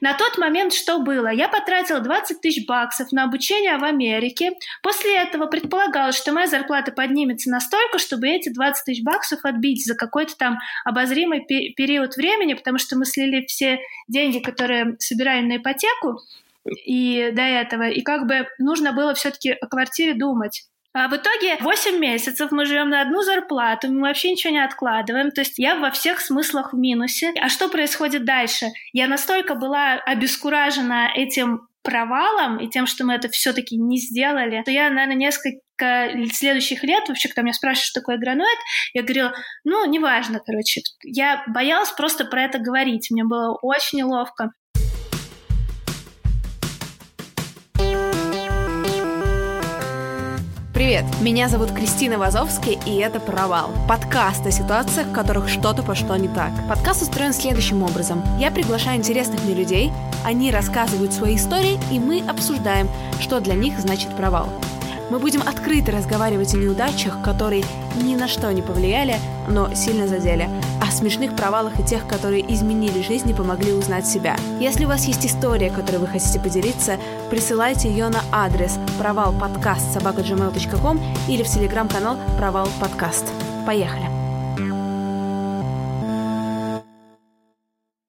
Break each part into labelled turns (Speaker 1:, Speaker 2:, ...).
Speaker 1: На тот момент что было? Я потратила 20 тысяч баксов на обучение в Америке. После этого предполагалось, что моя зарплата поднимется настолько, чтобы эти 20 тысяч баксов отбить за какой-то там обозримый период времени, потому что мы слили все деньги, которые собирали на ипотеку и до этого. И как бы нужно было все-таки о квартире думать. А в итоге 8 месяцев мы живем на одну зарплату, мы вообще ничего не откладываем. То есть я во всех смыслах в минусе. А что происходит дальше? Я настолько была обескуражена этим провалом и тем, что мы это все-таки не сделали, то я, наверное, несколько следующих лет, вообще, когда меня спрашивают, что такое граноид, я говорила, ну, неважно, короче. Я боялась просто про это говорить. Мне было очень неловко.
Speaker 2: Привет, меня зовут Кристина Вазовская, и это «Провал» — подкаст о ситуациях, в которых что-то пошло не так. Подкаст устроен следующим образом. Я приглашаю интересных мне людей, они рассказывают свои истории, и мы обсуждаем, что для них значит провал. Мы будем открыто разговаривать о неудачах, которые ни на что не повлияли, но сильно задели, смешных провалах и тех, которые изменили жизнь и помогли узнать себя. Если у вас есть история, которой вы хотите поделиться, присылайте ее на адрес провалподкаст собака.gmail.com или в телеграм-канал Провал Подкаст. Поехали!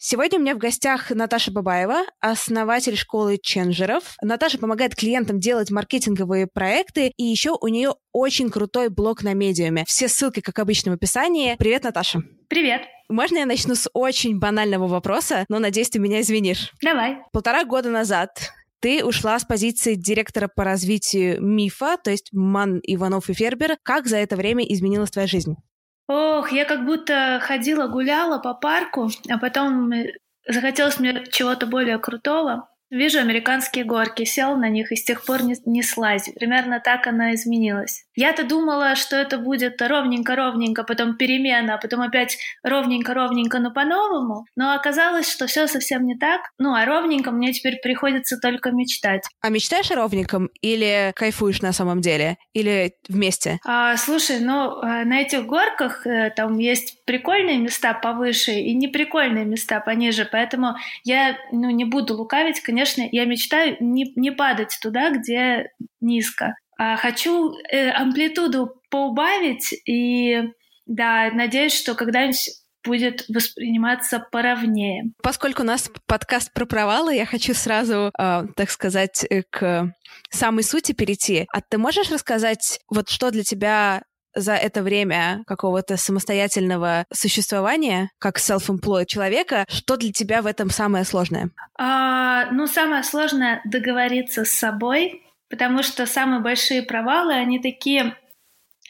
Speaker 2: Сегодня у меня в гостях Наташа Бабаева, основатель школы ченджеров. Наташа помогает клиентам делать маркетинговые проекты, и еще у нее очень крутой блог на медиуме. Все ссылки, как обычно, в описании. Привет, Наташа.
Speaker 1: Привет.
Speaker 2: Можно я начну с очень банального вопроса, но надеюсь, ты меня извинишь?
Speaker 1: Давай.
Speaker 2: Полтора года назад ты ушла с позиции директора по развитию МИФа, то есть Ман, Иванов и Фербер. Как за это время изменилась твоя жизнь?
Speaker 1: Ох, я как будто ходила, гуляла по парку, а потом захотелось мне чего-то более крутого. Вижу американские горки, сел на них и с тех пор не, не слазил. Примерно так она изменилась. Я-то думала, что это будет ровненько-ровненько, потом перемена, а потом опять ровненько-ровненько, но по-новому. Но оказалось, что все совсем не так. Ну, а ровненько мне теперь приходится только мечтать.
Speaker 2: А мечтаешь о ровненьком или кайфуешь на самом деле? Или вместе?
Speaker 1: А, слушай, ну, а, на этих горках э, там есть прикольные места повыше и неприкольные места пониже, поэтому я ну, не буду лукавить, конечно, конечно, я мечтаю не, не падать туда, где низко. А хочу э, амплитуду поубавить и, да, надеюсь, что когда-нибудь будет восприниматься поровнее.
Speaker 2: Поскольку у нас подкаст про провалы, я хочу сразу, э, так сказать, э, к самой сути перейти. А ты можешь рассказать, вот что для тебя за это время какого-то самостоятельного существования, как self-employed человека, что для тебя в этом самое сложное?
Speaker 1: А, ну, самое сложное — договориться с собой, потому что самые большие провалы, они такие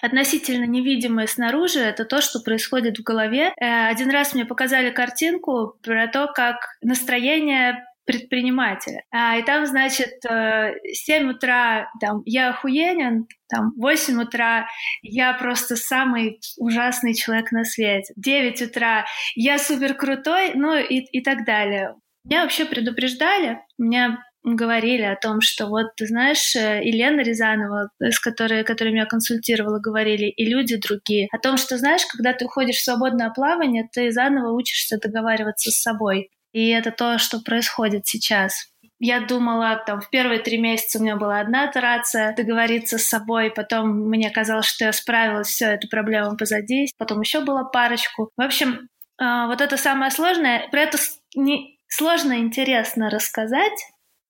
Speaker 1: относительно невидимые снаружи, это то, что происходит в голове. Э, один раз мне показали картинку про то, как настроение предпринимателя. А, и там, значит, 7 э, утра там, я охуенен, там 8 утра я просто самый ужасный человек на свете. 9 утра я супер крутой, ну и, и так далее. Меня вообще предупреждали, меня говорили о том, что вот, ты знаешь, э, Елена Рязанова, с которой, которой меня консультировала, говорили, и люди другие, о том, что, знаешь, когда ты уходишь в свободное плавание, ты заново учишься договариваться с собой. И это то, что происходит сейчас. Я думала, там, в первые три месяца у меня была одна операция, договориться с собой, потом мне казалось, что я справилась, все, эту проблему позади, потом еще было парочку. В общем, а, вот это самое сложное, про это не сложно интересно рассказать,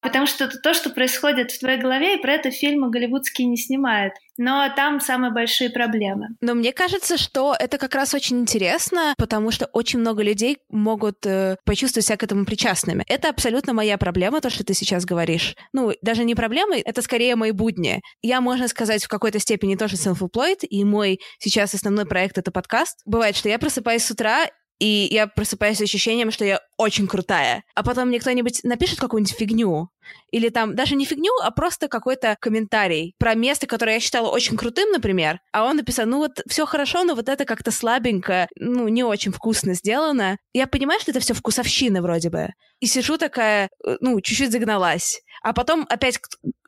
Speaker 1: потому что это то, что происходит в твоей голове, и про это фильмы голливудские не снимают. Но там самые большие проблемы.
Speaker 2: Но мне кажется, что это как раз очень интересно, потому что очень много людей могут э, почувствовать себя к этому причастными. Это абсолютно моя проблема, то, что ты сейчас говоришь. Ну, даже не проблема, это скорее мои будни. Я, можно сказать, в какой-то степени тоже self-employed, и мой сейчас основной проект — это подкаст. Бывает, что я просыпаюсь с утра, и я просыпаюсь с ощущением, что я очень крутая. А потом мне кто-нибудь напишет какую-нибудь фигню, или там даже не фигню, а просто какой-то комментарий про место, которое я считала очень крутым, например, а он написал, ну вот все хорошо, но вот это как-то слабенько, ну не очень вкусно сделано. Я понимаю, что это все вкусовщина вроде бы. И сижу такая, э, ну, чуть-чуть загналась. А потом опять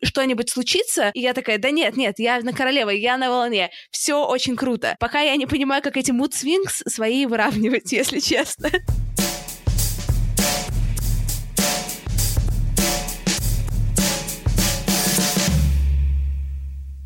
Speaker 2: что-нибудь случится, и я такая, да нет, нет, я на королева, я на волне, все очень круто. Пока я не понимаю, как эти swings свои выравнивать, если честно.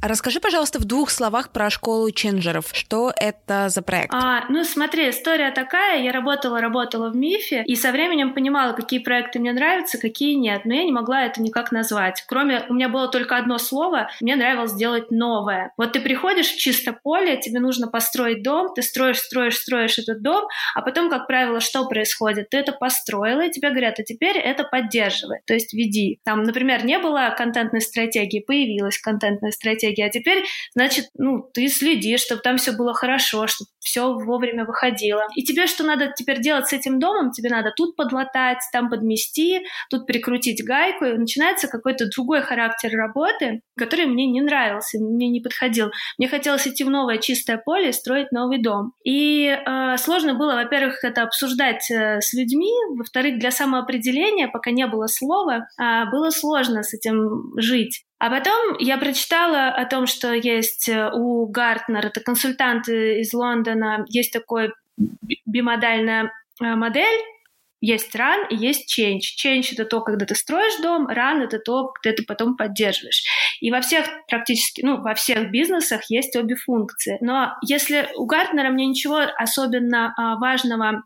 Speaker 2: Расскажи, пожалуйста, в двух словах про школу ченджеров. Что это за проект?
Speaker 1: А, ну, смотри, история такая. Я работала, работала в МИФе, и со временем понимала, какие проекты мне нравятся, какие нет. Но я не могла это никак назвать. Кроме, у меня было только одно слово, мне нравилось сделать новое. Вот ты приходишь в чисто поле, тебе нужно построить дом, ты строишь, строишь, строишь этот дом, а потом, как правило, что происходит? Ты это построила, и тебе говорят, а теперь это поддерживай, то есть веди. Там, например, не было контентной стратегии, появилась контентная стратегия, стратегии. А теперь, значит, ну, ты следишь, чтобы там все было хорошо, чтобы все вовремя выходило. И тебе что надо теперь делать с этим домом? Тебе надо тут подлатать, там подмести, тут прикрутить гайку. И начинается какой-то другой характер работы, который мне не нравился, мне не подходил. Мне хотелось идти в новое чистое поле и строить новый дом. И э, сложно было, во-первых, это обсуждать э, с людьми, во-вторых, для самоопределения, пока не было слова, э, было сложно с этим жить. А потом я прочитала о том, что есть э, у Гартнер, это консультанты из Лондона, есть такой бимодальная э, модель, есть run и есть change. Change — это то, когда ты строишь дом, run — это то, когда ты потом поддерживаешь. И во всех практически, ну, во всех бизнесах есть обе функции. Но если у Гартнера мне ничего особенно а, важного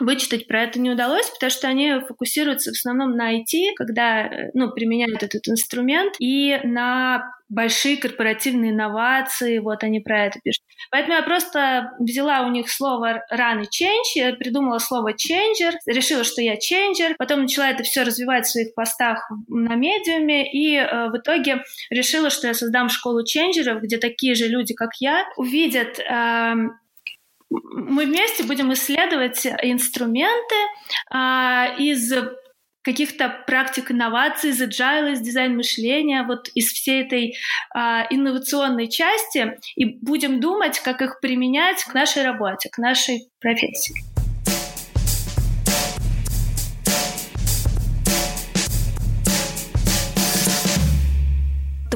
Speaker 1: вычитать про это не удалось, потому что они фокусируются в основном на IT, когда э, ну, применяют этот инструмент, и на большие корпоративные инновации, вот они про это пишут. Поэтому я просто взяла у них слово run и change, я придумала слово changer, решила, что я changer, потом начала это все развивать в своих постах на медиуме, и э, в итоге решила, что я создам школу ченджеров, где такие же люди, как я, увидят э, мы вместе будем исследовать инструменты а, из каких-то практик инноваций, из agile, из дизайн мышления, вот из всей этой а, инновационной части, и будем думать, как их применять к нашей работе, к нашей профессии.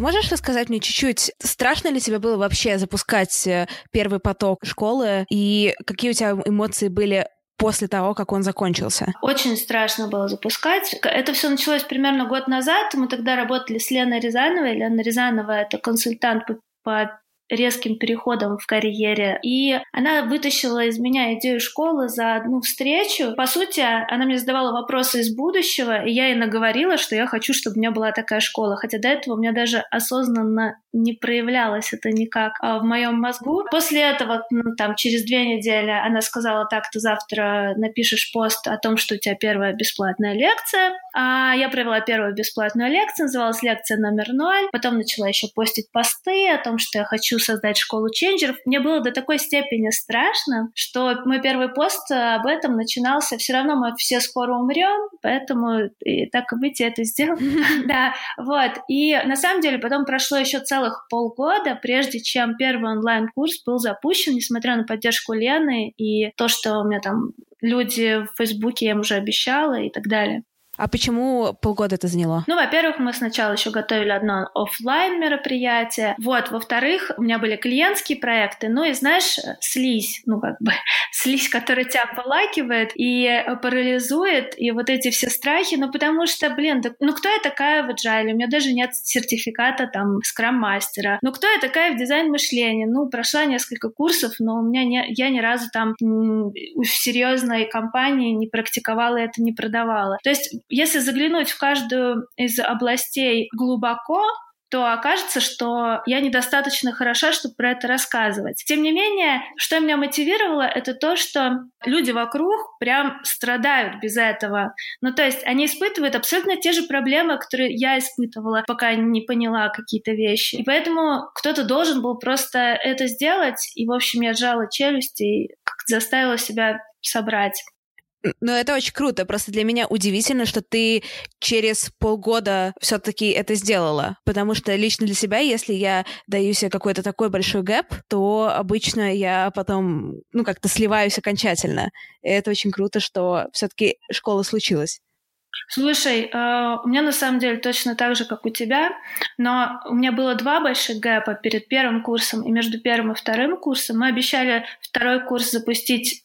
Speaker 2: Можешь рассказать мне чуть-чуть, страшно ли тебе было вообще запускать э, первый поток школы, и какие у тебя эмоции были после того, как он закончился?
Speaker 1: Очень страшно было запускать. Это все началось примерно год назад. Мы тогда работали с Леной Рязановой. Лена Рязанова — это консультант по, по резким переходом в карьере. И она вытащила из меня идею школы за одну встречу. По сути, она мне задавала вопросы из будущего, и я ей наговорила, что я хочу, чтобы у меня была такая школа. Хотя до этого у меня даже осознанно не проявлялось это никак а в моем мозгу. После этого, ну, там, через две недели она сказала, так, ты завтра напишешь пост о том, что у тебя первая бесплатная лекция. А я провела первую бесплатную лекцию, называлась лекция номер ноль. Потом начала еще постить посты о том, что я хочу создать школу ченджеров. Мне было до такой степени страшно, что мой первый пост об этом начинался. Все равно мы все скоро умрем, поэтому и так и быть, я это сделала. Да, вот. И на самом деле потом прошло еще целых полгода, прежде чем первый онлайн-курс был запущен, несмотря на поддержку Лены и то, что у меня там люди в Фейсбуке я им уже обещала и так далее.
Speaker 2: А почему полгода это заняло?
Speaker 1: Ну, во-первых, мы сначала еще готовили одно офлайн мероприятие. Вот, во-вторых, у меня были клиентские проекты. Ну и знаешь, слизь, ну как бы слизь, которая тебя обволакивает и парализует, и вот эти все страхи, ну потому что, блин, да, ну кто я такая в agile? У меня даже нет сертификата там скрам-мастера. Ну кто я такая в дизайн мышления? Ну, прошла несколько курсов, но у меня не, я ни разу там в серьезной компании не практиковала это, не продавала. То есть если заглянуть в каждую из областей глубоко, то окажется, что я недостаточно хороша, чтобы про это рассказывать. Тем не менее, что меня мотивировало, это то, что люди вокруг прям страдают без этого. Ну, то есть они испытывают абсолютно те же проблемы, которые я испытывала, пока не поняла какие-то вещи. И поэтому кто-то должен был просто это сделать. И, в общем, я сжала челюсти и заставила себя собрать.
Speaker 2: Ну, это очень круто. Просто для меня удивительно, что ты через полгода все-таки это сделала. Потому что лично для себя, если я даю себе какой-то такой большой гэп, то обычно я потом, ну, как-то сливаюсь окончательно. И это очень круто, что все-таки школа случилась.
Speaker 1: Слушай, э, у меня на самом деле точно так же, как у тебя, но у меня было два больших гэпа перед первым курсом и между первым и вторым курсом. Мы обещали второй курс запустить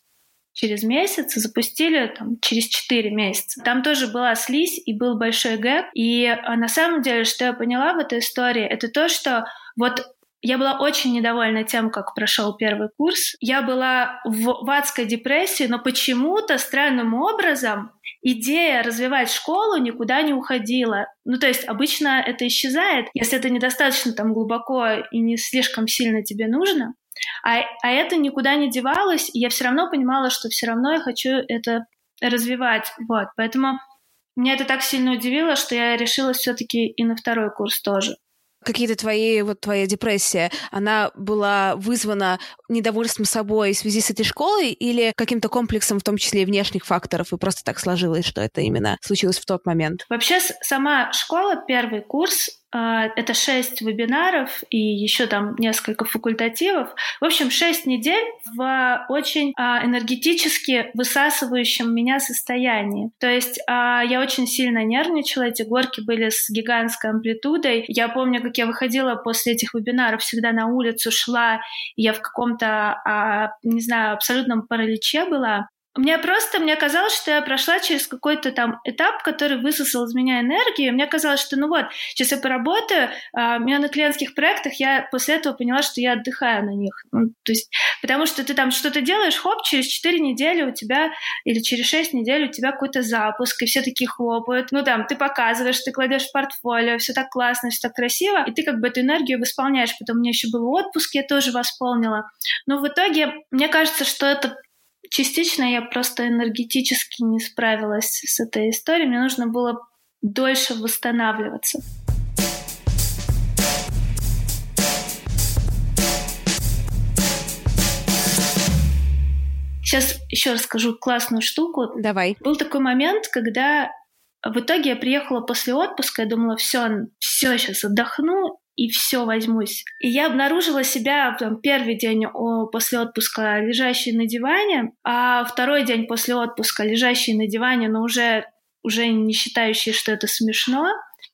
Speaker 1: через месяц, запустили там, через 4 месяца. Там тоже была слизь и был большой гэп. И а, на самом деле, что я поняла в этой истории, это то, что вот я была очень недовольна тем, как прошел первый курс. Я была в, в адской депрессии, но почему-то странным образом идея развивать школу никуда не уходила. Ну, то есть обычно это исчезает, если это недостаточно там глубоко и не слишком сильно тебе нужно. А, а это никуда не девалось, и я все равно понимала, что все равно я хочу это развивать. Вот, поэтому меня это так сильно удивило, что я решила все-таки и на второй курс тоже
Speaker 2: какие-то твои, вот твоя депрессия, она была вызвана недовольством собой в связи с этой школой или каким-то комплексом, в том числе и внешних факторов, и просто так сложилось, что это именно случилось в тот момент?
Speaker 1: Вообще, сама школа, первый курс, это шесть вебинаров и еще там несколько факультативов. В общем, шесть недель в очень а, энергетически высасывающем меня состоянии. То есть а, я очень сильно нервничала, эти горки были с гигантской амплитудой. Я помню, как я выходила после этих вебинаров, всегда на улицу шла, и я в каком-то, не знаю, абсолютном параличе была. Мне просто, мне казалось, что я прошла через какой-то там этап, который высосал из меня энергию. Мне казалось, что ну вот, сейчас я поработаю, а, у меня на клиентских проектах я после этого поняла, что я отдыхаю на них. Ну, то есть, потому что ты там что-то делаешь, хоп, через 4 недели у тебя, или через 6 недель у тебя какой-то запуск, и все такие хлопают. Ну там, ты показываешь, ты кладешь в портфолио, все так классно, все так красиво, и ты как бы эту энергию восполняешь. Потом у меня еще был отпуск, я тоже восполнила. Но в итоге, мне кажется, что это частично я просто энергетически не справилась с этой историей. Мне нужно было дольше восстанавливаться. Сейчас еще расскажу классную штуку.
Speaker 2: Давай.
Speaker 1: Был такой момент, когда в итоге я приехала после отпуска, я думала, все, все, сейчас отдохну, и все возьмусь. И я обнаружила себя там, первый день после отпуска лежащей на диване, а второй день после отпуска лежащей на диване, но уже уже не считающий, что это смешно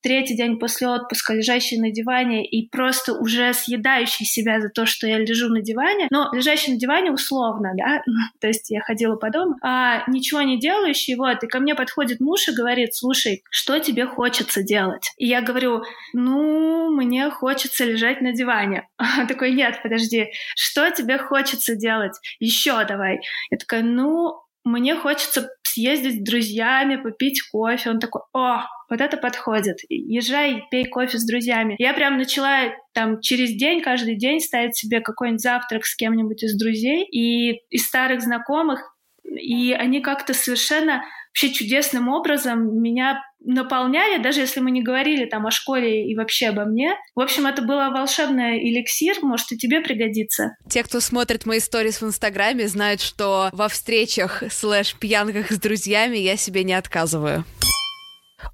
Speaker 1: третий день после отпуска, лежащий на диване и просто уже съедающий себя за то, что я лежу на диване, но лежащий на диване условно, да, то есть я ходила по дому, а ничего не делающий, вот, и ко мне подходит муж и говорит, слушай, что тебе хочется делать? И я говорю, ну, мне хочется лежать на диване. Он такой, нет, подожди, что тебе хочется делать? Еще давай. Я такая, ну, мне хочется съездить с друзьями, попить кофе. Он такой, о, вот это подходит. Езжай, пей кофе с друзьями. Я прям начала там через день, каждый день ставить себе какой-нибудь завтрак с кем-нибудь из друзей и из старых знакомых. И они как-то совершенно вообще чудесным образом меня наполняли, даже если мы не говорили там о школе и вообще обо мне. В общем, это было волшебный эликсир, может, и тебе пригодится.
Speaker 2: Те, кто смотрит мои сторис в Инстаграме, знают, что во встречах слэш пьянках с друзьями я себе не отказываю.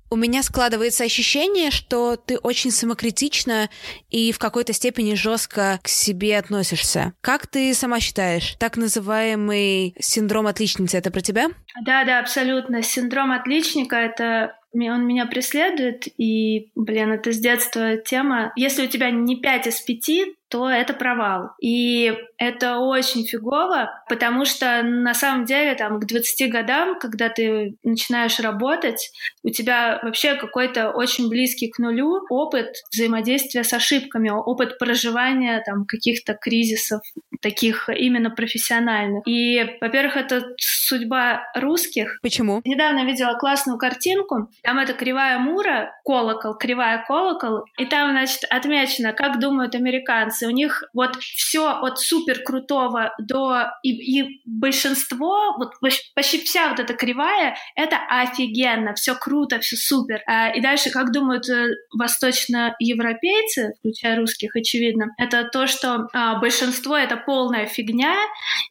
Speaker 2: У меня складывается ощущение, что ты очень самокритично и в какой-то степени жестко к себе относишься. Как ты сама считаешь, так называемый синдром отличницы это про тебя?
Speaker 1: Да, да, абсолютно. Синдром отличника это он меня преследует, и, блин, это с детства тема. Если у тебя не 5 из 5, то это провал. И это очень фигово, потому что на самом деле там к 20 годам, когда ты начинаешь работать, у тебя вообще какой-то очень близкий к нулю опыт взаимодействия с ошибками, опыт проживания там каких-то кризисов, таких именно профессиональных. И, во-первых, это судьба русских.
Speaker 2: Почему?
Speaker 1: Недавно видела классную картинку. Там это кривая Мура, колокол, кривая колокол, и там, значит, отмечено, как думают американцы. У них вот все от супер крутого до и, и большинство, вот почти вся вот эта кривая, это офигенно, все круто, все супер. А, и дальше, как думают э, восточноевропейцы, включая русских, очевидно, это то, что а, большинство это полная фигня,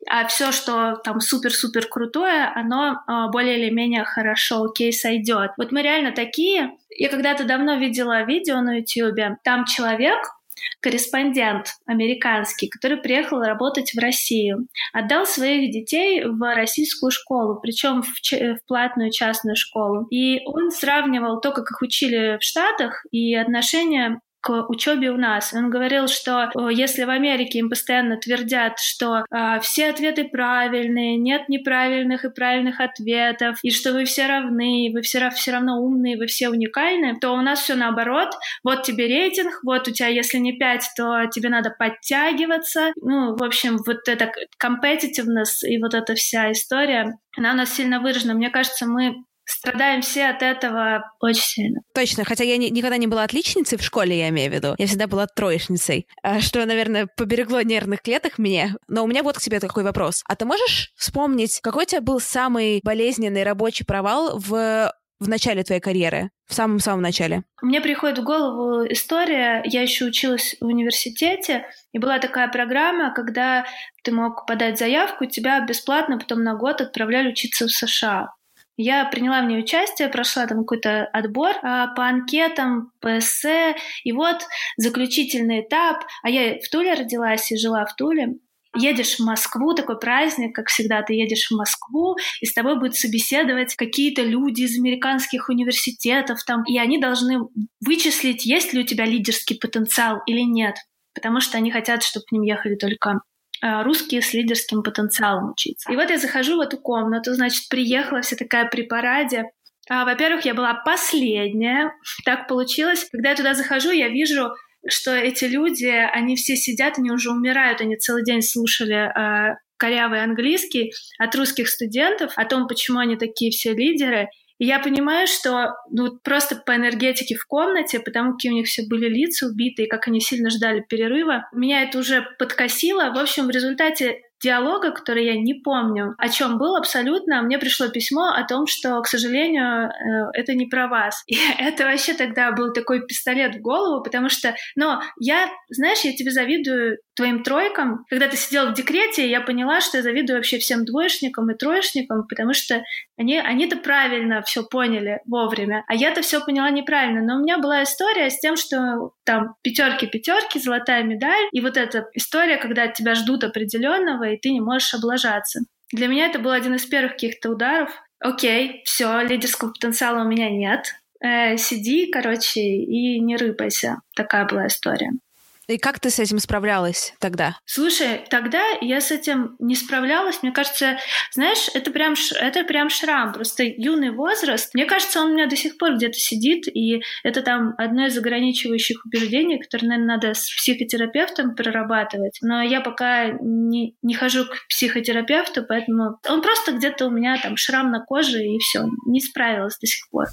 Speaker 1: а все, что там супер-супер крутое, оно а, более или менее хорошо, окей, сойдет. Вот мы реально такие. Я когда-то давно видела видео на YouTube, там человек корреспондент американский, который приехал работать в Россию, отдал своих детей в российскую школу, причем в, в платную частную школу. И он сравнивал то, как их учили в Штатах, и отношения к учебе у нас. Он говорил, что если в Америке им постоянно твердят, что э, все ответы правильные, нет неправильных и правильных ответов, и что вы все равны, вы все, все равно умные, вы все уникальны, то у нас все наоборот. Вот тебе рейтинг, вот у тебя, если не 5, то тебе надо подтягиваться. Ну, в общем, вот это competitiveness и вот эта вся история, она у нас сильно выражена. Мне кажется, мы страдаем все от этого очень сильно.
Speaker 2: Точно, хотя я не, никогда не была отличницей в школе, я имею в виду. Я всегда была троечницей, а, что, наверное, поберегло нервных клеток мне. Но у меня вот к тебе такой вопрос. А ты можешь вспомнить, какой у тебя был самый болезненный рабочий провал в в начале твоей карьеры, в самом-самом начале?
Speaker 1: Мне приходит в голову история. Я еще училась в университете, и была такая программа, когда ты мог подать заявку, тебя бесплатно потом на год отправляли учиться в США. Я приняла в ней участие, прошла там какой-то отбор а, по анкетам, по эссе, и вот заключительный этап. А я в Туле родилась и жила в Туле. Едешь в Москву, такой праздник, как всегда, ты едешь в Москву, и с тобой будут собеседовать какие-то люди из американских университетов там, и они должны вычислить, есть ли у тебя лидерский потенциал или нет потому что они хотят, чтобы к ним ехали только русские с лидерским потенциалом учиться. И вот я захожу в эту комнату, значит, приехала вся такая при параде. А, во-первых, я была последняя, так получилось. Когда я туда захожу, я вижу, что эти люди, они все сидят, они уже умирают, они целый день слушали э, корявый английский от русских студентов о том, почему они такие все лидеры. И я понимаю, что ну, просто по энергетике в комнате, потому какие у них все были лица убитые, как они сильно ждали перерыва, меня это уже подкосило. В общем, в результате диалога, который я не помню, о чем был абсолютно, мне пришло письмо о том, что, к сожалению, э, это не про вас. И это вообще тогда был такой пистолет в голову, потому что, но я, знаешь, я тебе завидую твоим тройкам. Когда ты сидел в декрете, я поняла, что я завидую вообще всем двоечникам и троечникам, потому что они, они-то правильно все поняли вовремя, а я-то все поняла неправильно. Но у меня была история с тем, что там пятерки, пятерки, золотая медаль, и вот эта история, когда от тебя ждут определенного, и ты не можешь облажаться. Для меня это был один из первых каких-то ударов. Окей, все, лидерского потенциала у меня нет. Э, сиди, короче, и не рыпайся. Такая была история.
Speaker 2: И как ты с этим справлялась тогда?
Speaker 1: Слушай, тогда я с этим не справлялась. Мне кажется, знаешь, это прям, это прям шрам. Просто юный возраст. Мне кажется, он у меня до сих пор где-то сидит. И это там одно из ограничивающих убеждений, которое, наверное, надо с психотерапевтом прорабатывать. Но я пока не, не хожу к психотерапевту, поэтому он просто где-то у меня там шрам на коже, и все. Не справилась до сих пор.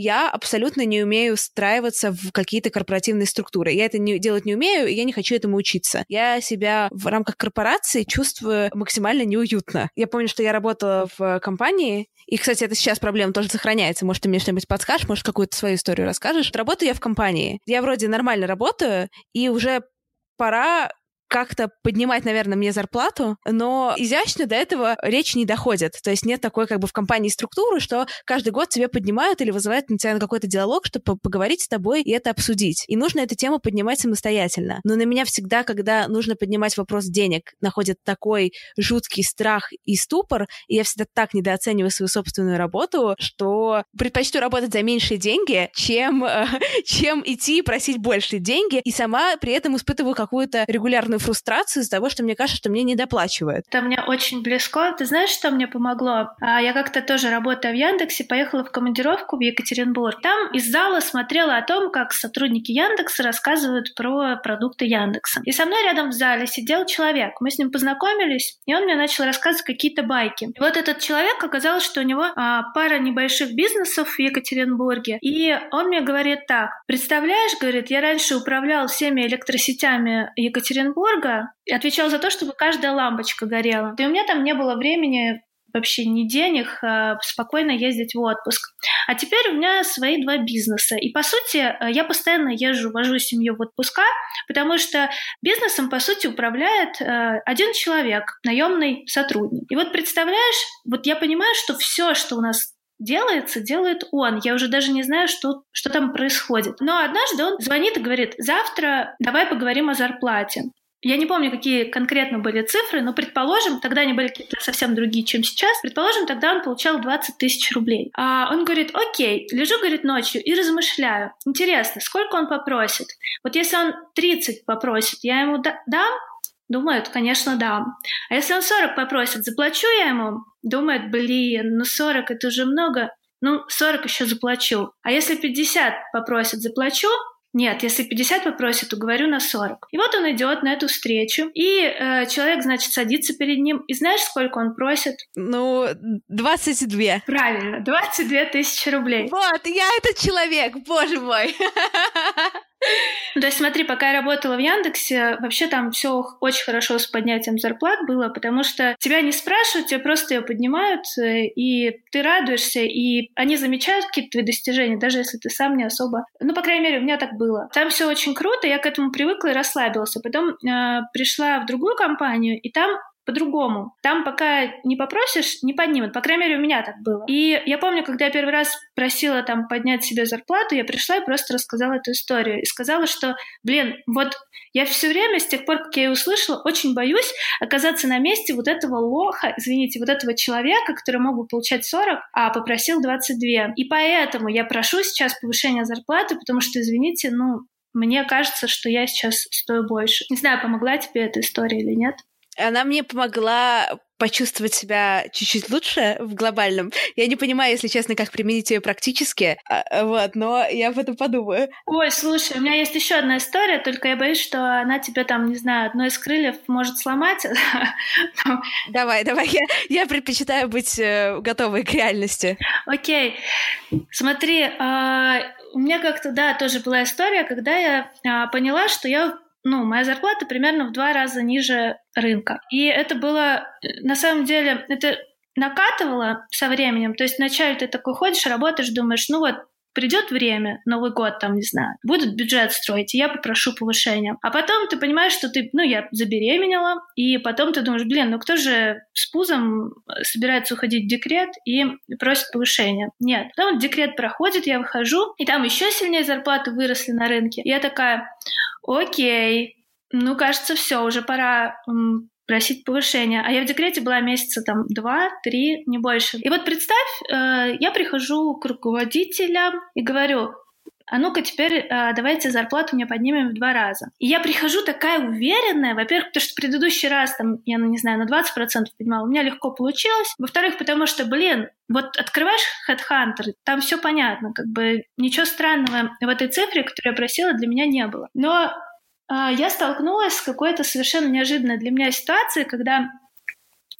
Speaker 2: Я абсолютно не умею встраиваться в какие-то корпоративные структуры. Я это не, делать не умею, и я не хочу этому учиться. Я себя в рамках корпорации чувствую максимально неуютно. Я помню, что я работала в компании, и, кстати, это сейчас проблема тоже сохраняется. Может, ты мне что-нибудь подскажешь, может, какую-то свою историю расскажешь. Работаю я в компании. Я вроде нормально работаю, и уже пора как-то поднимать, наверное, мне зарплату, но изящно до этого речь не доходит. То есть нет такой как бы в компании структуры, что каждый год тебе поднимают или вызывают на тебя на какой-то диалог, чтобы поговорить с тобой и это обсудить. И нужно эту тему поднимать самостоятельно. Но на меня всегда, когда нужно поднимать вопрос денег, находит такой жуткий страх и ступор, и я всегда так недооцениваю свою собственную работу, что предпочту работать за меньшие деньги, чем, чем идти и просить больше деньги, и сама при этом испытываю какую-то регулярную фрустрацию из-за того, что мне кажется, что мне не доплачивают.
Speaker 1: Это мне очень близко. Ты знаешь, что мне помогло? А, я как-то тоже работая в Яндексе, поехала в командировку в Екатеринбург. Там из зала смотрела о том, как сотрудники Яндекса рассказывают про продукты Яндекса. И со мной рядом в зале сидел человек. Мы с ним познакомились, и он мне начал рассказывать какие-то байки. И вот этот человек оказалось, что у него а, пара небольших бизнесов в Екатеринбурге. И он мне говорит так: представляешь, говорит, я раньше управлял всеми электросетями Екатеринбурга, Петербурга отвечал за то, чтобы каждая лампочка горела. И у меня там не было времени вообще ни денег, а спокойно ездить в отпуск. А теперь у меня свои два бизнеса. И, по сути, э, я постоянно езжу, вожу семью в отпуска, потому что бизнесом, по сути, управляет э, один человек, наемный сотрудник. И вот представляешь, вот я понимаю, что все, что у нас делается, делает он. Я уже даже не знаю, что, что там происходит. Но однажды он звонит и говорит, завтра давай поговорим о зарплате. Я не помню, какие конкретно были цифры, но предположим, тогда они были какие-то совсем другие, чем сейчас. Предположим, тогда он получал 20 тысяч рублей. А он говорит, окей, лежу, говорит, ночью и размышляю. Интересно, сколько он попросит? Вот если он 30 попросит, я ему дам? Думает, конечно, дам. А если он 40 попросит, заплачу я ему? Думает, блин, ну 40 это уже много. Ну, 40 еще заплачу. А если 50 попросит, заплачу? Нет, если 50 попросит, то говорю на 40. И вот он идет на эту встречу, и э, человек, значит, садится перед ним, и знаешь, сколько он просит?
Speaker 2: Ну, 22.
Speaker 1: Правильно, 22 тысячи рублей.
Speaker 2: Вот, я этот человек, боже мой.
Speaker 1: Ну, то есть смотри, пока я работала в Яндексе, вообще там все очень хорошо с поднятием зарплат было, потому что тебя не спрашивают, тебя просто ее поднимают, э, и ты радуешься, и они замечают какие-то твои достижения, даже если ты сам не особо... Ну, по крайней мере, у меня так было. Там все очень круто, я к этому привыкла и расслабилась. Потом э, пришла в другую компанию, и там по-другому. Там пока не попросишь, не поднимут. По крайней мере, у меня так было. И я помню, когда я первый раз просила там поднять себе зарплату, я пришла и просто рассказала эту историю. И сказала, что, блин, вот я все время, с тех пор, как я ее услышала, очень боюсь оказаться на месте вот этого лоха, извините, вот этого человека, который мог бы получать 40, а попросил 22. И поэтому я прошу сейчас повышения зарплаты, потому что, извините, ну, мне кажется, что я сейчас стою больше. Не знаю, помогла тебе эта история или нет.
Speaker 2: Она мне помогла почувствовать себя чуть-чуть лучше в глобальном. Я не понимаю, если честно, как применить ее практически, а, вот, но я об этом подумаю.
Speaker 1: Ой, слушай, у меня есть еще одна история, только я боюсь, что она тебе там, не знаю, одно из крыльев может сломать.
Speaker 2: Давай, давай, я, я предпочитаю быть э, готовой к реальности.
Speaker 1: Окей, смотри, а, у меня как-то, да, тоже была история, когда я поняла, что я ну, моя зарплата примерно в два раза ниже рынка. И это было, на самом деле, это накатывало со временем. То есть вначале ты такой ходишь, работаешь, думаешь, ну вот, придет время, Новый год, там, не знаю, будут бюджет строить, и я попрошу повышения. А потом ты понимаешь, что ты, ну, я забеременела, и потом ты думаешь, блин, ну кто же с пузом собирается уходить в декрет и просит повышения? Нет. Потом декрет проходит, я выхожу, и там еще сильнее зарплаты выросли на рынке. И я такая, окей, ну, кажется, все, уже пора просить повышения. А я в декрете была месяца там два-три, не больше. И вот представь, э, я прихожу к руководителям и говорю, а ну-ка теперь э, давайте зарплату мне поднимем в два раза. И я прихожу такая уверенная, во-первых, потому что в предыдущий раз, там, я, ну, не знаю, на 20% поднимала, у меня легко получилось. Во-вторых, потому что, блин, вот открываешь Headhunter, там все понятно, как бы ничего странного в этой цифре, которую я просила, для меня не было. Но я столкнулась с какой-то совершенно неожиданной для меня ситуацией, когда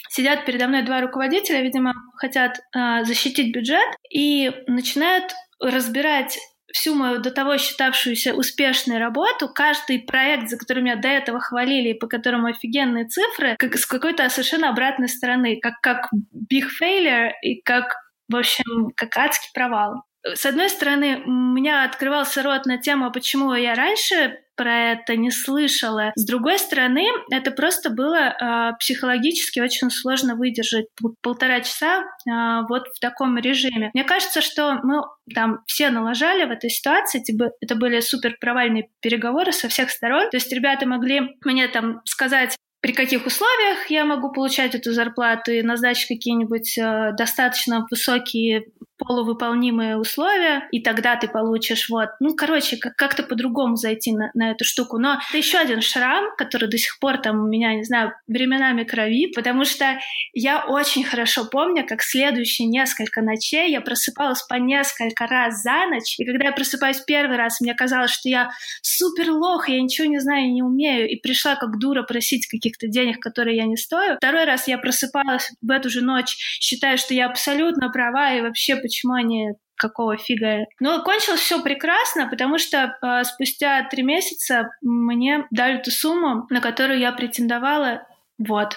Speaker 1: сидят передо мной два руководителя, видимо, хотят э, защитить бюджет и начинают разбирать всю мою до того считавшуюся успешной работу, каждый проект, за который меня до этого хвалили и по которому офигенные цифры, как с какой-то совершенно обратной стороны, как, как big failure и как в общем, как адский провал. С одной стороны, у меня открывался рот на тему, почему я раньше про это не слышала. С другой стороны, это просто было э, психологически очень сложно выдержать полтора часа э, вот в таком режиме. Мне кажется, что мы там все налажали в этой ситуации, типа, это были супер провальные переговоры со всех сторон. То есть ребята могли мне там сказать, при каких условиях я могу получать эту зарплату и назначить какие-нибудь э, достаточно высокие полувыполнимые условия, и тогда ты получишь вот, ну, короче, как- как-то по-другому зайти на, на эту штуку. Но это еще один шрам, который до сих пор там у меня, не знаю, временами кровит, потому что я очень хорошо помню, как следующие несколько ночей я просыпалась по несколько раз за ночь, и когда я просыпаюсь первый раз, мне казалось, что я супер лох, я ничего не знаю, не умею, и пришла как дура просить каких-то денег, которые я не стою. Второй раз я просыпалась в эту же ночь, считая, что я абсолютно права, и вообще почему они какого фига. Но кончилось все прекрасно, потому что э, спустя три месяца мне дали ту сумму, на которую я претендовала. Вот.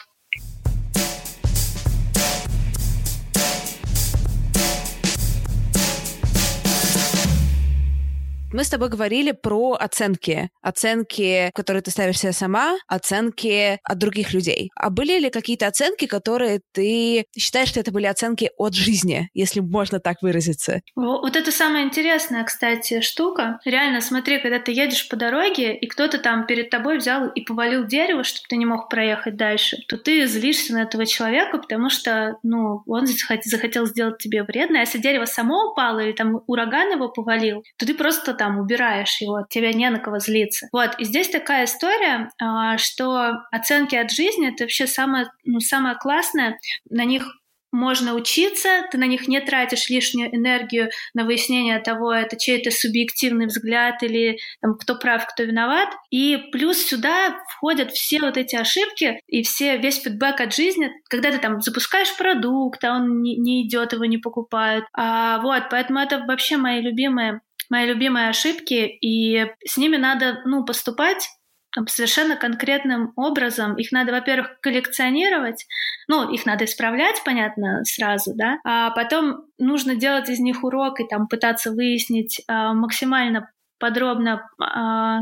Speaker 2: Мы с тобой говорили про оценки. Оценки, которые ты ставишь себе сама, оценки от других людей. А были ли какие-то оценки, которые ты считаешь, что это были оценки от жизни, если можно так выразиться?
Speaker 1: Вот это самая интересная, кстати, штука. Реально, смотри, когда ты едешь по дороге, и кто-то там перед тобой взял и повалил дерево, чтобы ты не мог проехать дальше, то ты злишься на этого человека, потому что, ну, он захотел сделать тебе вредно. А если дерево само упало или там ураган его повалил, то ты просто там убираешь его, тебя не на кого злиться. Вот, и здесь такая история, а, что оценки от жизни — это вообще самое, ну, самое классное, на них можно учиться, ты на них не тратишь лишнюю энергию на выяснение того, это чей-то субъективный взгляд или там, кто прав, кто виноват. И плюс сюда входят все вот эти ошибки и все, весь фидбэк от жизни, когда ты там запускаешь продукт, а он не, не идет, его не покупают. А, вот, поэтому это вообще мои любимые мои любимые ошибки, и с ними надо, ну, поступать совершенно конкретным образом. Их надо, во-первых, коллекционировать, ну, их надо исправлять, понятно, сразу, да, а потом нужно делать из них урок и там пытаться выяснить а, максимально подробно а,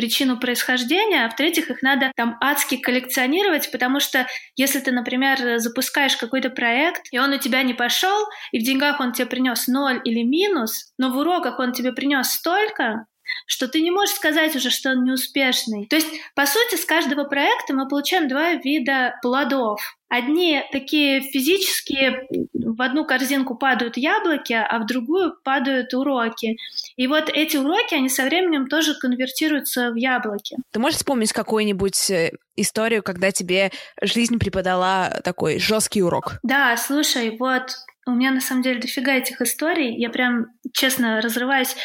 Speaker 1: причину происхождения, а в-третьих, их надо там адски коллекционировать, потому что если ты, например, запускаешь какой-то проект, и он у тебя не пошел, и в деньгах он тебе принес ноль или минус, но в уроках он тебе принес столько, что ты не можешь сказать уже, что он неуспешный. То есть, по сути, с каждого проекта мы получаем два вида плодов. Одни такие физические, в одну корзинку падают яблоки, а в другую падают уроки. И вот эти уроки, они со временем тоже конвертируются в яблоки.
Speaker 2: Ты можешь вспомнить какую-нибудь э, историю, когда тебе жизнь преподала такой жесткий урок?
Speaker 1: Да, слушай, вот у меня на самом деле дофига этих историй. Я прям, честно, разрываюсь,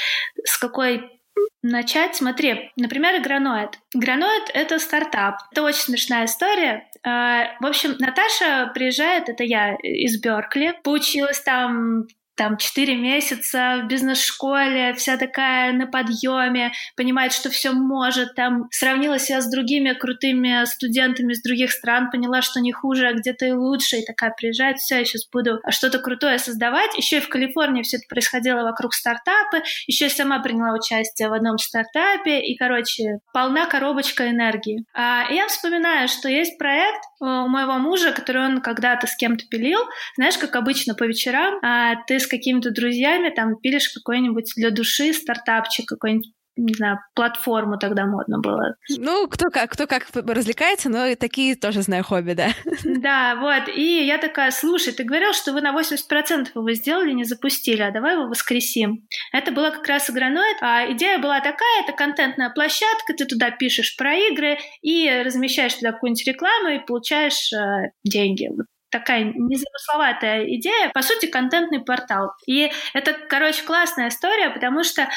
Speaker 1: с какой начать. Смотри, например, Граноид. Граноид — это стартап. Это очень смешная история. А, в общем, Наташа приезжает, это я из Беркли, поучилась там там четыре месяца в бизнес-школе, вся такая на подъеме, понимает, что все может, там сравнила себя с другими крутыми студентами из других стран, поняла, что не хуже, а где-то и лучше, и такая приезжает, все, я сейчас буду что-то крутое создавать. Еще и в Калифорнии все это происходило вокруг стартапа, еще и сама приняла участие в одном стартапе, и, короче, полна коробочка энергии. А, я вспоминаю, что есть проект у моего мужа, который он когда-то с кем-то пилил, знаешь, как обычно по вечерам, а, ты с какими-то друзьями там пилишь какой-нибудь для души стартапчик, какой-нибудь не знаю, платформу тогда модно было.
Speaker 2: Ну, кто как, кто как развлекается, но и такие тоже знаю хобби, да.
Speaker 1: Да, вот. И я такая, слушай, ты говорил, что вы на 80% его сделали, не запустили, а давай его воскресим. Это было как раз игроноид. А идея была такая, это контентная площадка, ты туда пишешь про игры и размещаешь туда какую-нибудь рекламу и получаешь э, деньги. Вот такая незамысловатая идея, по сути, контентный портал. И это, короче, классная история, потому что э,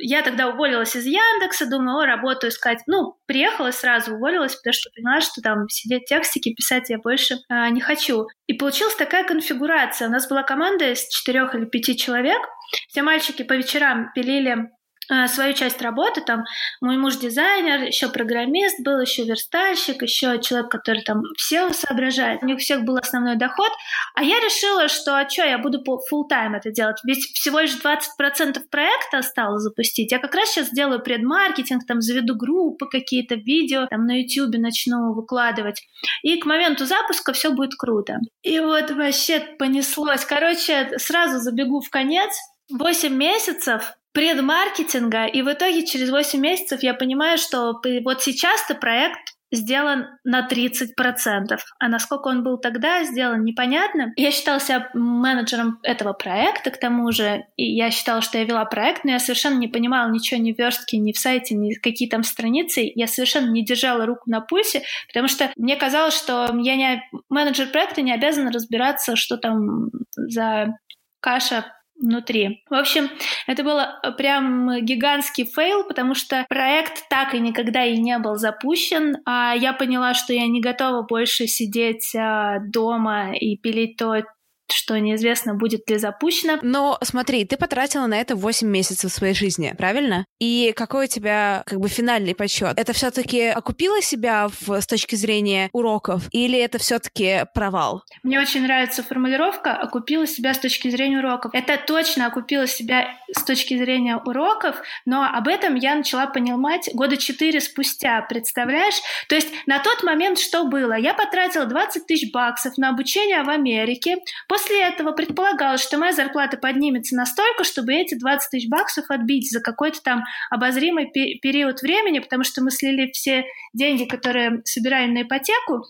Speaker 1: я тогда уволилась из Яндекса, думаю, о, работу искать. Ну, приехала сразу, уволилась, потому что поняла, что там сидеть текстики писать я больше э, не хочу. И получилась такая конфигурация. У нас была команда из четырех или пяти человек. Все мальчики по вечерам пилили свою часть работы, там мой муж дизайнер, еще программист был, еще верстальщик, еще человек, который там все соображает. У них всех был основной доход, а я решила, что а что, я буду full time это делать, ведь всего лишь 20% проекта осталось запустить. Я как раз сейчас делаю предмаркетинг, там заведу группы какие-то, видео, там на YouTube начну выкладывать. И к моменту запуска все будет круто. И вот вообще понеслось. Короче, сразу забегу в конец. 8 месяцев предмаркетинга, и в итоге через 8 месяцев я понимаю, что вот сейчас-то проект сделан на 30%. А насколько он был тогда сделан, непонятно. Я считала себя менеджером этого проекта, к тому же, и я считала, что я вела проект, но я совершенно не понимала ничего ни в верстке, ни в сайте, ни какие там страницы. Я совершенно не держала руку на пульсе, потому что мне казалось, что я не менеджер проекта не обязан разбираться, что там за каша внутри. В общем, это был э, прям гигантский fail, потому что проект так и никогда и не был запущен. А я поняла, что я не готова больше сидеть а, дома и пилить то, что неизвестно, будет ли запущено.
Speaker 2: Но смотри, ты потратила на это 8 месяцев своей жизни, правильно? И какой у тебя как бы финальный подсчет? Это все-таки окупило себя в, с точки зрения уроков или это все-таки провал?
Speaker 1: Мне очень нравится формулировка «окупила себя с точки зрения уроков». Это точно окупило себя с точки зрения уроков, но об этом я начала понимать года четыре спустя, представляешь? То есть на тот момент что было? Я потратила 20 тысяч баксов на обучение в Америке, После этого предполагалось, что моя зарплата поднимется настолько, чтобы эти 20 тысяч баксов отбить за какой-то там обозримый период времени, потому что мы слили все деньги, которые собирали на ипотеку,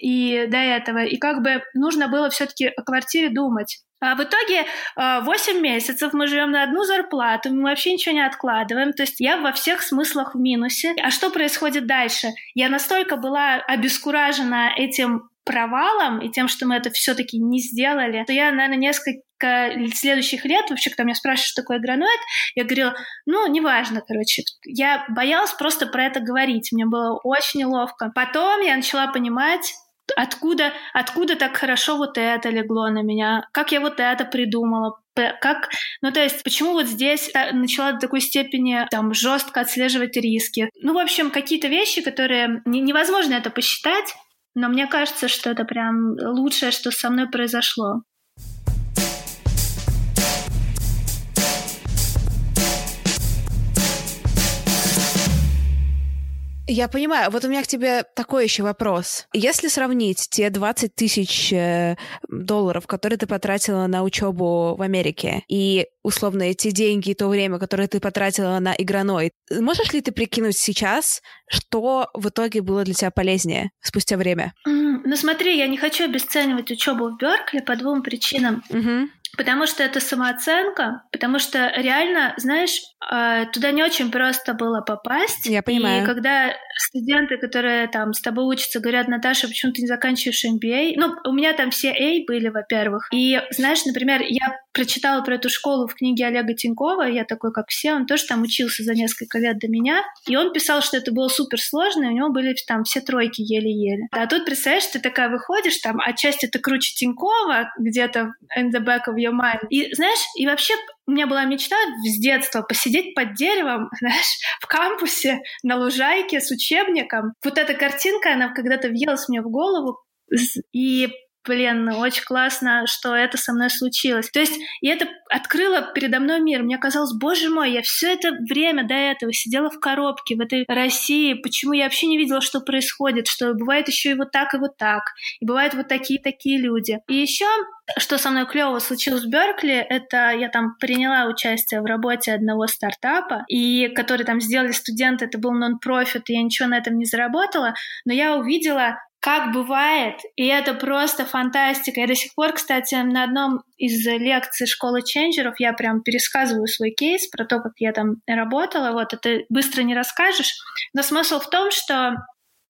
Speaker 1: и до этого. И как бы нужно было все-таки о квартире думать. А в итоге 8 а, месяцев мы живем на одну зарплату, мы вообще ничего не откладываем. То есть я во всех смыслах в минусе. А что происходит дальше? Я настолько была обескуражена этим провалом и тем, что мы это все-таки не сделали, то я, наверное, несколько следующих лет, вообще, когда меня спрашивают, что такое граноид, я говорила, ну, неважно, короче. Я боялась просто про это говорить, мне было очень неловко. Потом я начала понимать, откуда, откуда так хорошо вот это легло на меня, как я вот это придумала, как, ну то есть, почему вот здесь начала до такой степени там жестко отслеживать риски. Ну, в общем, какие-то вещи, которые не, невозможно это посчитать, но мне кажется, что это прям лучшее, что со мной произошло.
Speaker 2: Я понимаю. Вот у меня к тебе такой еще вопрос. Если сравнить те 20 тысяч э, долларов, которые ты потратила на учебу в Америке, и условно эти деньги и то время, которое ты потратила на игроной, можешь ли ты прикинуть сейчас, что в итоге было для тебя полезнее спустя время?
Speaker 1: Mm, ну смотри, я не хочу обесценивать учебу в Беркли по двум причинам.
Speaker 2: Mm-hmm.
Speaker 1: Потому что это самооценка, потому что реально, знаешь, а, туда не очень просто было попасть.
Speaker 2: Я понимаю.
Speaker 1: И когда студенты, которые там с тобой учатся, говорят, Наташа, почему ты не заканчиваешь MBA? Ну, у меня там все A были, во-первых. И, знаешь, например, я прочитала про эту школу в книге Олега Тинькова, я такой, как все, он тоже там учился за несколько лет до меня, и он писал, что это было супер сложно, у него были там все тройки еле-еле. А тут, представляешь, ты такая выходишь, там, отчасти ты круче Тинькова, где-то in the back of your mind. И, знаешь, и вообще у меня была мечта с детства посидеть под деревом, знаешь, в кампусе, на лужайке с учебником. Вот эта картинка, она когда-то въелась мне в голову, и блин, очень классно, что это со мной случилось. То есть, и это открыло передо мной мир. Мне казалось, боже мой, я все это время до этого сидела в коробке в этой России. Почему я вообще не видела, что происходит? Что бывает еще и вот так, и вот так. И бывают вот такие-такие люди. И еще что со мной клево случилось в Беркли, это я там приняла участие в работе одного стартапа, и который там сделали студенты, это был нон-профит, и я ничего на этом не заработала, но я увидела как бывает, и это просто фантастика. Я до сих пор, кстати, на одном из лекций школы ченджеров я прям пересказываю свой кейс про то, как я там работала. Вот это быстро не расскажешь. Но смысл в том, что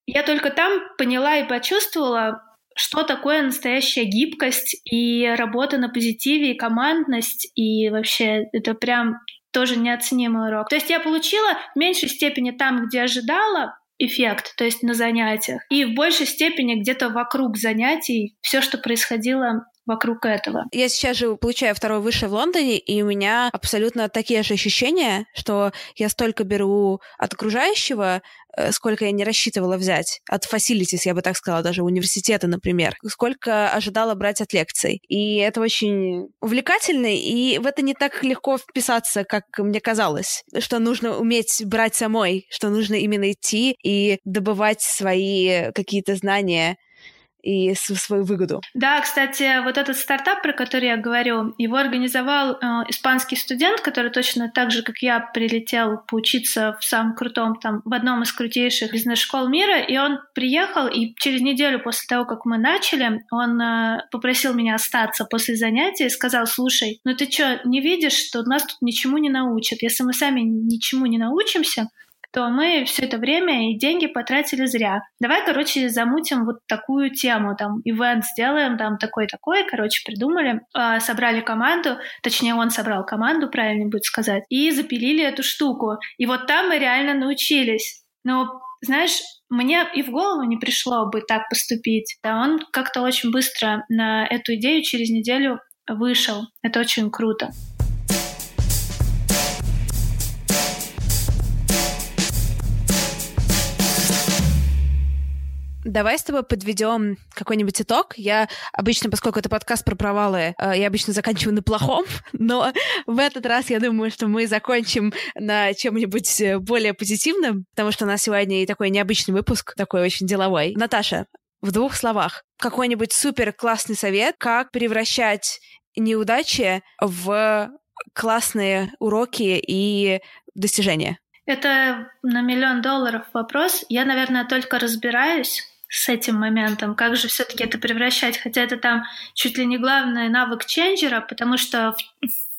Speaker 1: я только там поняла и почувствовала, что такое настоящая гибкость и работа на позитиве, и командность, и вообще это прям тоже неоценимый урок. То есть я получила в меньшей степени там, где ожидала, эффект, то есть на занятиях. И в большей степени где-то вокруг занятий все, что происходило вокруг этого.
Speaker 2: Я сейчас же получаю второй высшее в Лондоне, и у меня абсолютно такие же ощущения, что я столько беру от окружающего, э, сколько я не рассчитывала взять. От facilities, я бы так сказала, даже университета, например. Сколько ожидала брать от лекций. И это очень увлекательно, и в это не так легко вписаться, как мне казалось. Что нужно уметь брать самой, что нужно именно идти и добывать свои какие-то знания и свою выгоду.
Speaker 1: Да, кстати, вот этот стартап, про который я говорю, его организовал э, испанский студент, который точно так же, как я, прилетел поучиться в самом крутом, там, в одном из крутейших бизнес-школ мира, и он приехал, и через неделю после того, как мы начали, он э, попросил меня остаться после занятия и сказал, слушай, ну ты что, не видишь, что нас тут ничему не научат? Если мы сами ничему не научимся, то мы все это время и деньги потратили зря. Давай, короче, замутим вот такую тему, там, ивент сделаем, там, такой-такой, короче, придумали, э, собрали команду, точнее, он собрал команду, правильно будет сказать, и запилили эту штуку. И вот там мы реально научились. Но, знаешь, мне и в голову не пришло бы так поступить. Да, он как-то очень быстро на эту идею через неделю вышел. Это очень круто.
Speaker 2: Давай с тобой подведем какой-нибудь итог. Я обычно, поскольку это подкаст про провалы, э, я обычно заканчиваю на плохом, но в этот раз я думаю, что мы закончим на чем-нибудь э, более позитивном, потому что у нас сегодня и такой необычный выпуск, такой очень деловой. Наташа, в двух словах, какой-нибудь супер классный совет, как превращать неудачи в классные уроки и достижения?
Speaker 1: Это на миллион долларов вопрос. Я, наверное, только разбираюсь с этим моментом, как же все-таки это превращать, хотя это там чуть ли не главный навык ченджера, потому что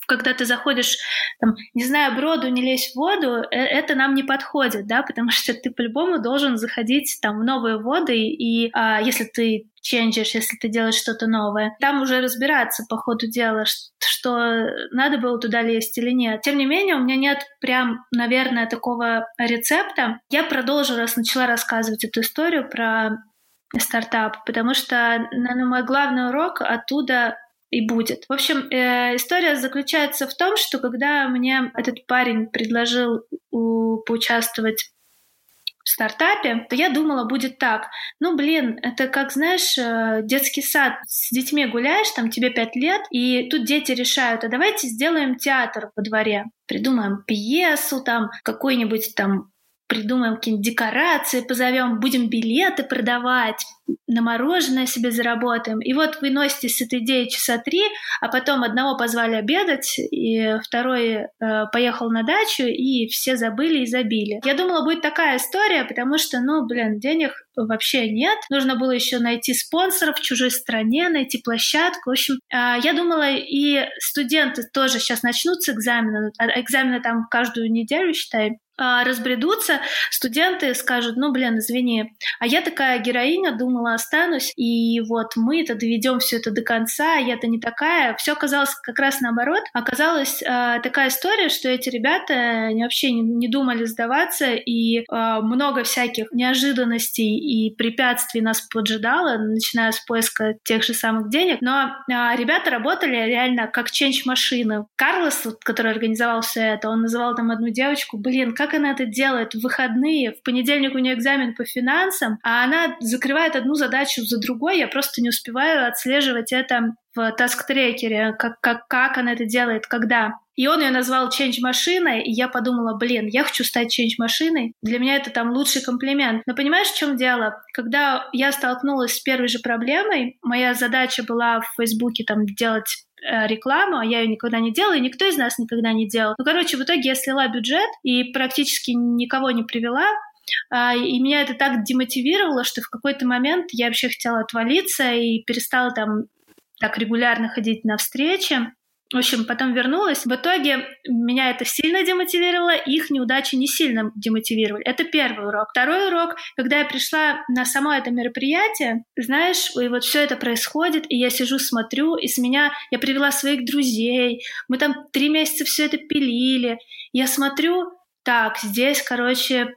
Speaker 1: когда ты заходишь, там, не знаю, броду, не лезь в воду, э, это нам не подходит, да, потому что ты по-любому должен заходить там в новые воды, и а, если ты ченджишь, если ты делаешь что-то новое. Там уже разбираться по ходу дела, что надо было туда лезть или нет. Тем не менее, у меня нет прям, наверное, такого рецепта. Я продолжу, раз начала рассказывать эту историю про стартап, потому что, наверное, мой главный урок оттуда и будет. В общем, э, история заключается в том, что когда мне этот парень предложил у, поучаствовать в стартапе, то я думала, будет так. Ну, блин, это как, знаешь, э, детский сад. С детьми гуляешь, там тебе пять лет, и тут дети решают, а давайте сделаем театр во дворе. Придумаем пьесу, там, какой-нибудь там придумаем какие-нибудь декорации, позовем, будем билеты продавать, на мороженое себе заработаем. И вот вы носитесь с этой идеей часа три, а потом одного позвали обедать, и второй э, поехал на дачу, и все забыли и забили. Я думала, будет такая история, потому что, ну, блин, денег вообще нет. Нужно было еще найти спонсоров в чужой стране, найти площадку. В общем, э, я думала, и студенты тоже сейчас начнутся экзамены. А, экзамены там каждую неделю, считай. А, разбредутся, студенты скажут, ну, блин, извини, а я такая героиня, думала, останусь, и вот мы это доведем все это до конца, а я-то не такая. Все оказалось как раз наоборот. Оказалась э, такая история, что эти ребята они вообще не, не думали сдаваться, и э, много всяких неожиданностей и препятствий нас поджидало, начиная с поиска тех же самых денег. Но э, ребята работали реально как change -машины. Карлос, который организовал все это, он называл там одну девочку, блин, как она это делает в выходные, в понедельник у нее экзамен по финансам, а она закрывает одну задачу за другой, я просто не успеваю отслеживать это в таск-трекере, как, как, как она это делает, когда. И он ее назвал change машиной, и я подумала, блин, я хочу стать change машиной. Для меня это там лучший комплимент. Но понимаешь, в чем дело? Когда я столкнулась с первой же проблемой, моя задача была в Фейсбуке там делать рекламу, а я ее никогда не делала, и никто из нас никогда не делал. Ну, короче, в итоге я слила бюджет и практически никого не привела, а, и меня это так демотивировало, что в какой-то момент я вообще хотела отвалиться и перестала там так регулярно ходить на встречи. В общем, потом вернулась. В итоге меня это сильно демотивировало, их неудачи не сильно демотивировали. Это первый урок. Второй урок, когда я пришла на само это мероприятие, знаешь, и вот все это происходит, и я сижу, смотрю, и с меня я привела своих друзей, мы там три месяца все это пилили. Я смотрю, так, здесь, короче,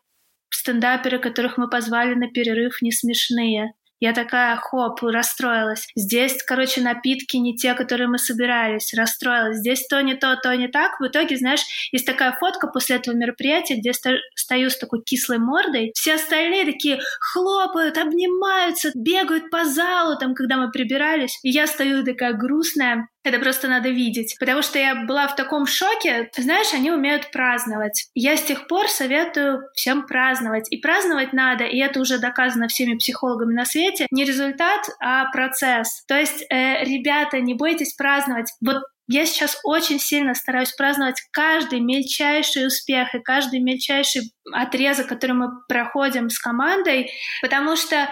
Speaker 1: стендаперы, которых мы позвали на перерыв, не смешные. Я такая, хоп, расстроилась. Здесь, короче, напитки не те, которые мы собирались, расстроилась. Здесь то не то, то не так. В итоге, знаешь, есть такая фотка после этого мероприятия, где стою с такой кислой мордой. Все остальные такие хлопают, обнимаются, бегают по залу, там, когда мы прибирались. И я стою такая грустная. Это просто надо видеть. Потому что я была в таком шоке. Знаешь, они умеют праздновать. Я с тех пор советую всем праздновать. И праздновать надо, и это уже доказано всеми психологами на свете, не результат, а процесс. То есть, э, ребята, не бойтесь праздновать. Вот я сейчас очень сильно стараюсь праздновать каждый мельчайший успех и каждый мельчайший отрезок, который мы проходим с командой, потому что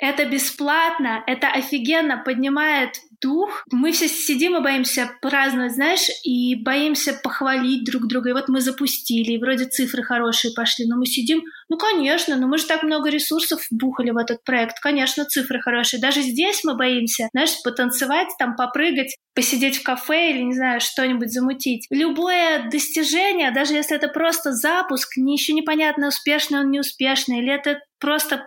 Speaker 1: это бесплатно, это офигенно поднимает дух. Мы все сидим и боимся праздновать, знаешь, и боимся похвалить друг друга. И вот мы запустили, и вроде цифры хорошие пошли, но мы сидим, ну, конечно, но мы же так много ресурсов бухали в этот проект. Конечно, цифры хорошие. Даже здесь мы боимся, знаешь, потанцевать, там, попрыгать, посидеть в кафе или, не знаю, что-нибудь замутить. Любое достижение, даже если это просто запуск, не еще непонятно, успешный он, неуспешный, или это просто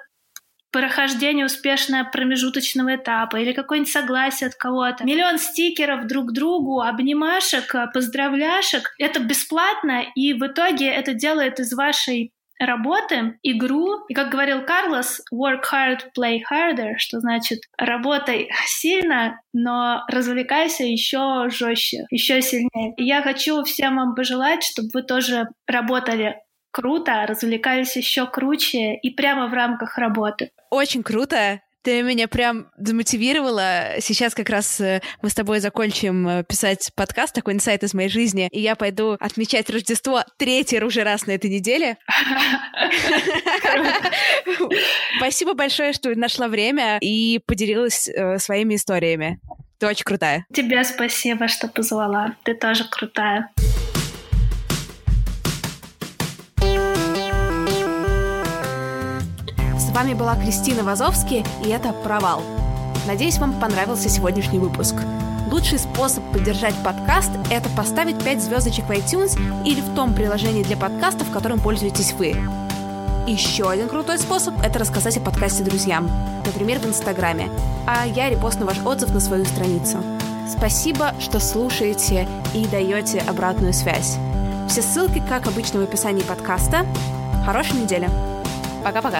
Speaker 1: прохождение успешного промежуточного этапа или какое-нибудь согласие от кого-то. Миллион стикеров друг другу, обнимашек, поздравляшек. Это бесплатно, и в итоге это делает из вашей работы игру. И как говорил Карлос, work hard, play harder, что значит работай сильно, но развлекайся еще жестче, еще сильнее. И я хочу всем вам пожелать, чтобы вы тоже работали круто, развлекались еще круче и прямо в рамках работы.
Speaker 2: Очень круто. Ты меня прям замотивировала. Сейчас как раз э, мы с тобой закончим э, писать подкаст, такой инсайт из моей жизни, и я пойду отмечать Рождество третий уже раз на этой неделе. Спасибо большое, что нашла время и поделилась э, своими историями. Ты очень крутая.
Speaker 1: Тебе спасибо, что позвала. Ты тоже крутая.
Speaker 2: С вами была Кристина Вазовски, и это «Провал». Надеюсь, вам понравился сегодняшний выпуск. Лучший способ поддержать подкаст — это поставить 5 звездочек в iTunes или в том приложении для подкастов, которым пользуетесь вы. Еще один крутой способ — это рассказать о подкасте друзьям, например, в Инстаграме, а я репостну ваш отзыв на свою страницу. Спасибо, что слушаете и даете обратную связь. Все ссылки, как обычно, в описании подкаста. Хорошей недели. Пока-пока.